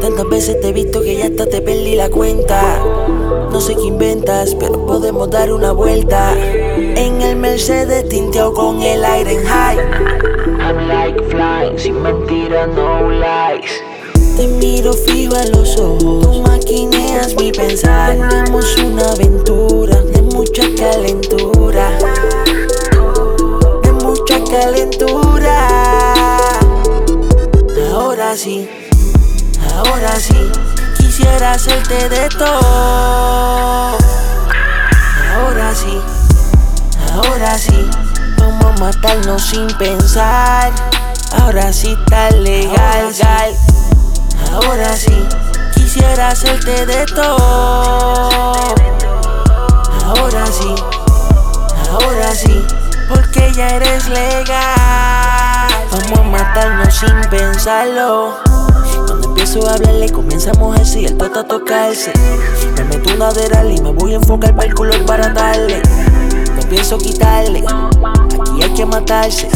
Tantas veces te he visto que ya hasta te perdí la cuenta. No sé qué inventas, pero podemos dar una vuelta. En el Mercedes tinteado con el aire en high. I'm like flying, sin mentiras, no lies. Te miro fijo a los ojos, tú maquineas mi pensar. Tenemos una aventura de mucha calentura. Ahora sí, quisiera hacerte de todo. Ahora sí, ahora sí, vamos a matarnos sin pensar. Ahora sí está legal, gal. Ahora sí, quisiera hacerte de todo. Ahora sí, ahora sí, porque ya eres legal. Vamos a matarnos sin pensarlo. Cuando empiezo a hablarle, comienza a mojarse y el toto a tocarse. Me meto una deral y me voy a enfocar para el culo para darle. No pienso quitarle, aquí hay que matarse.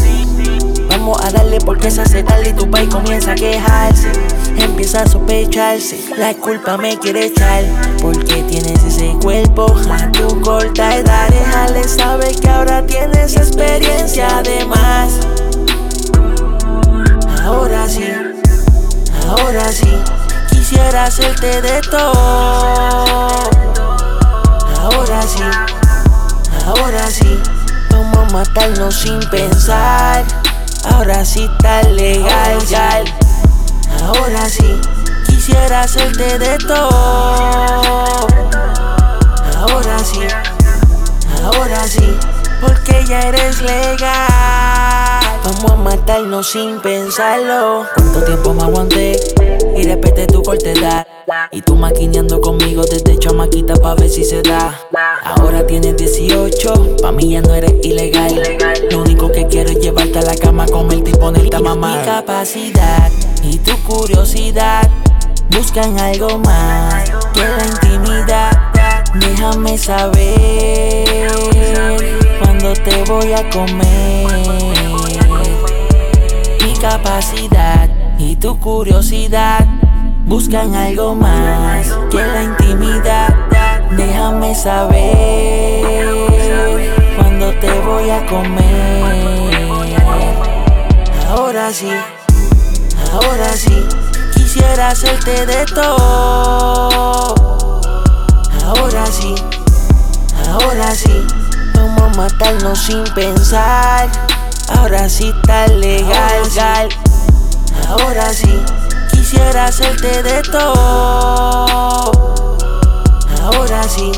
Vamos a darle porque se hace tarde y tu país comienza a quejarse. Empieza a sospecharse, la culpa me quiere echar. Porque tienes ese cuerpo a tu corta edad. Déjale saber que ahora tienes experiencia además. Ahora ahora sí, quisiera hacerte de todo. Ahora sí, ahora sí, vamos a matarnos sin pensar. Ahora sí está legal, gal. Ahora sí, quisiera hacerte de todo. Ahora sí, ahora sí, porque ya eres legal. Vamos a matarnos sin pensarlo. ¿Cuánto tiempo me aguanté? Y respeté tu cortedad. Y tú maquineando conmigo desde chamaquita pa' ver si se da. Ahora tienes 18, pa' mí ya no eres ilegal. Lo único que quiero es llevarte a la cama, comerte y ponerte a mamar. Mi capacidad y tu curiosidad buscan algo más que la intimidad. Déjame saber cuando te voy a comer. Capacidad y tu curiosidad buscan algo más que la intimidad. Déjame saber cuando te voy a comer. Ahora sí, ahora sí, quisiera hacerte de todo. Ahora sí, ahora sí, vamos a matarnos sin pensar. Ahora sí está legal, gal. Ahora sí, quisiera hacerte de todo. Ahora sí,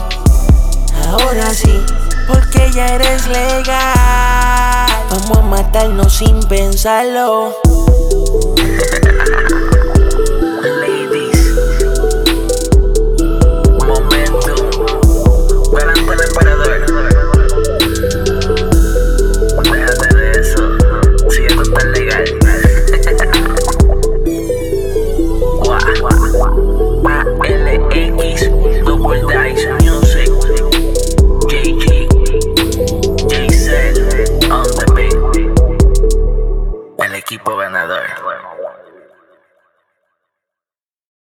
ahora sí, porque ya eres legal. Vamos a matarnos sin pensarlo.